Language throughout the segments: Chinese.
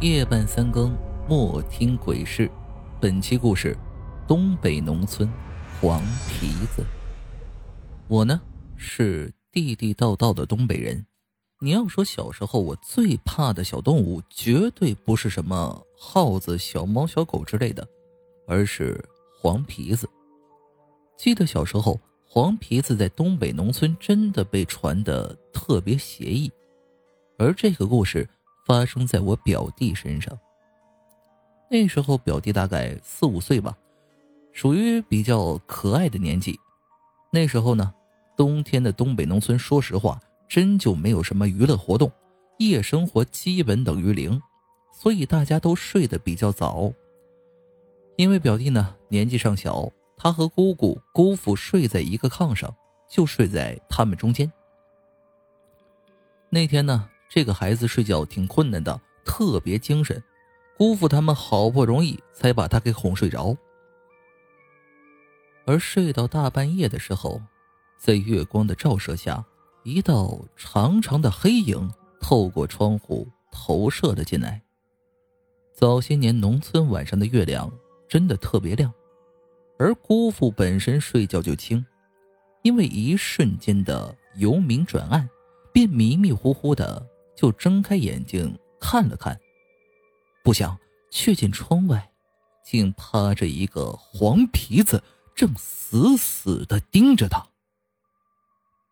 夜半三更，莫听鬼事。本期故事：东北农村黄皮子。我呢是地地道道的东北人。你要说小时候我最怕的小动物，绝对不是什么耗子、小猫、小狗之类的，而是黄皮子。记得小时候，黄皮子在东北农村真的被传的特别邪异，而这个故事。发生在我表弟身上。那时候表弟大概四五岁吧，属于比较可爱的年纪。那时候呢，冬天的东北农村，说实话，真就没有什么娱乐活动，夜生活基本等于零，所以大家都睡得比较早。因为表弟呢年纪尚小，他和姑姑、姑父睡在一个炕上，就睡在他们中间。那天呢。这个孩子睡觉挺困难的，特别精神。姑父他们好不容易才把他给哄睡着。而睡到大半夜的时候，在月光的照射下，一道长长的黑影透过窗户投射了进来。早些年农村晚上的月亮真的特别亮，而姑父本身睡觉就轻，因为一瞬间的由明转暗，便迷迷糊糊的。就睁开眼睛看了看，不想却见窗外，竟趴着一个黄皮子，正死死的盯着他。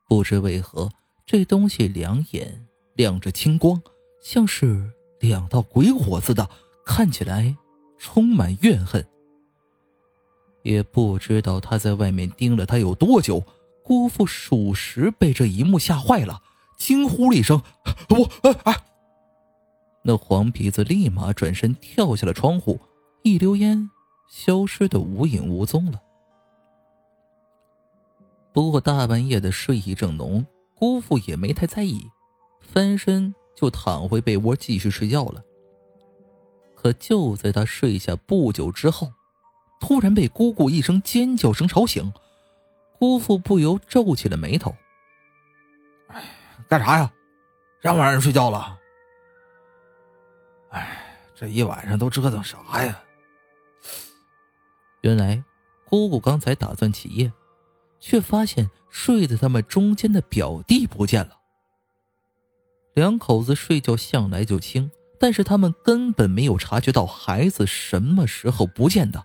不知为何，这东西两眼亮着青光，像是两道鬼火似的，看起来充满怨恨。也不知道他在外面盯了他有多久，姑父属实被这一幕吓坏了。惊呼了一声：“我哎哎！”那黄皮子立马转身跳下了窗户，一溜烟消失的无影无踪了。不过大半夜的睡意正浓，姑父也没太在意，翻身就躺回被窝继续睡觉了。可就在他睡下不久之后，突然被姑姑一声尖叫声吵醒，姑父不由皱起了眉头。干啥呀？让不让人睡觉了？哎，这一晚上都折腾啥呀？原来姑姑刚才打算起夜，却发现睡在他们中间的表弟不见了。两口子睡觉向来就轻，但是他们根本没有察觉到孩子什么时候不见的。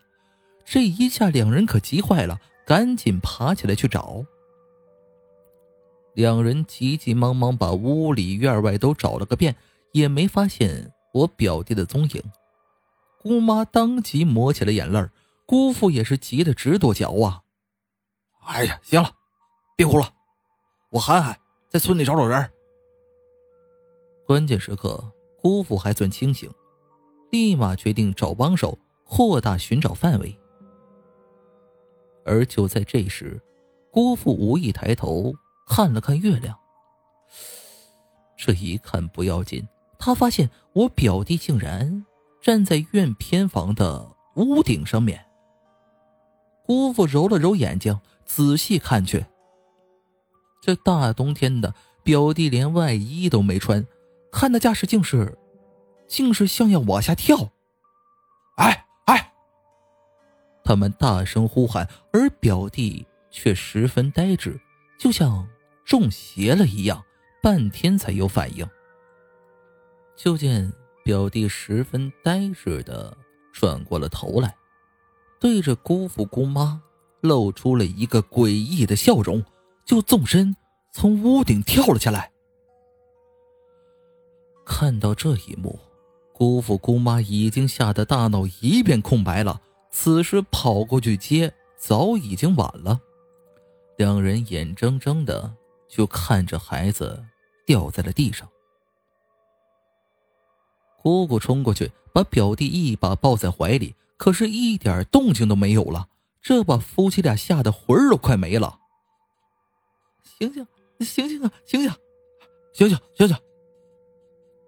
这一下，两人可急坏了，赶紧爬起来去找。两人急急忙忙把屋里院外都找了个遍，也没发现我表弟的踪影。姑妈当即抹起了眼泪姑父也是急得直跺脚啊！哎呀，行了，别哭了，我喊喊，在村里找找人。关键时刻，姑父还算清醒，立马决定找帮手，扩大寻找范围。而就在这时，姑父无意抬头。看了看月亮，这一看不要紧，他发现我表弟竟然站在院偏房的屋顶上面。姑父揉了揉眼睛，仔细看去，这大冬天的，表弟连外衣都没穿，看那架势，竟是，竟是像要往下跳。哎哎！他们大声呼喊，而表弟却十分呆滞，就像。中邪了一样，半天才有反应。就见表弟十分呆滞的转过了头来，对着姑父姑妈露出了一个诡异的笑容，就纵身从屋顶跳了下来。看到这一幕，姑父姑妈已经吓得大脑一片空白了。此时跑过去接，早已经晚了。两人眼睁睁的。就看着孩子掉在了地上，姑姑冲过去把表弟一把抱在怀里，可是一点动静都没有了，这把夫妻俩吓得魂儿都快没了。醒醒，醒醒啊，醒醒，醒醒，醒醒！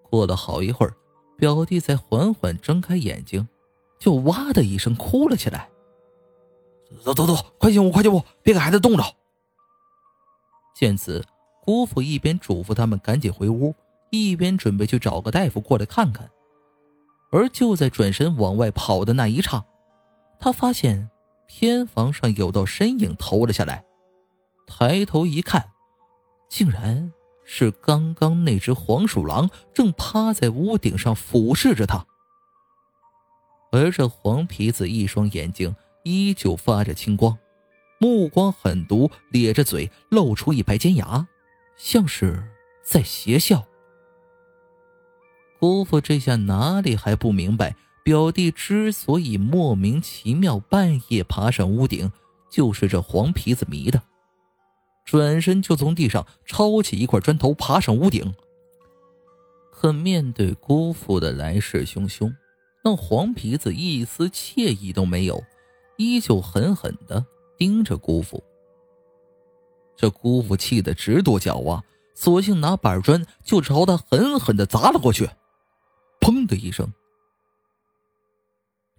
过了好一会儿，表弟才缓缓睁开眼睛，就哇的一声哭了起来。走走走，快进屋，快进屋，别给孩子冻着。见此，姑父一边嘱咐他们赶紧回屋，一边准备去找个大夫过来看看。而就在转身往外跑的那一刹，他发现偏房上有道身影投了下来，抬头一看，竟然是刚刚那只黄鼠狼正趴在屋顶上俯视着他。而这黄皮子一双眼睛依旧发着青光，目光狠毒，咧着嘴，露出一排尖牙，像是在邪笑。姑父这下哪里还不明白，表弟之所以莫名其妙半夜爬上屋顶，就是这黄皮子迷的。转身就从地上抄起一块砖头爬上屋顶。可面对姑父的来势汹汹。那黄皮子一丝惬意都没有，依旧狠狠的盯着姑父。这姑父气得直跺脚啊，索性拿板砖就朝他狠狠的砸了过去。砰的一声，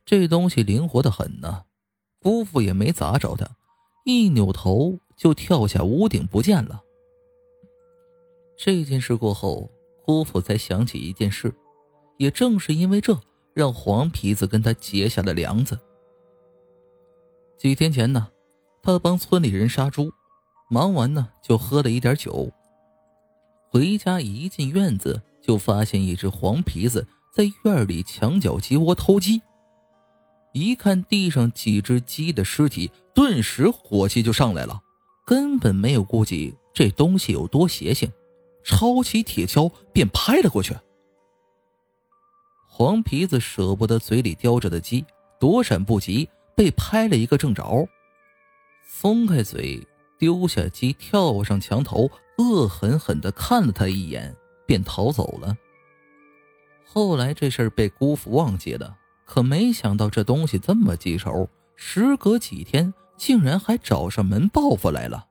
这东西灵活的很呢，姑父也没砸着他，一扭头就跳下屋顶不见了。这件事过后，姑父才想起一件事，也正是因为这。让黄皮子跟他结下了梁子。几天前呢，他帮村里人杀猪，忙完呢就喝了一点酒。回家一进院子，就发现一只黄皮子在院里墙角鸡窝偷鸡。一看地上几只鸡的尸体，顿时火气就上来了，根本没有顾及这东西有多邪性，抄起铁锹便拍了过去。黄皮子舍不得嘴里叼着的鸡，躲闪不及，被拍了一个正着，松开嘴，丢下鸡，跳上墙头，恶狠狠地看了他一眼，便逃走了。后来这事儿被姑父忘记了，可没想到这东西这么记仇，时隔几天，竟然还找上门报复来了。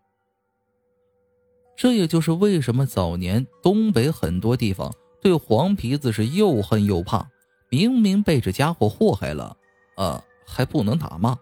这也就是为什么早年东北很多地方对黄皮子是又恨又怕。明明被这家伙祸害了，啊，还不能打骂，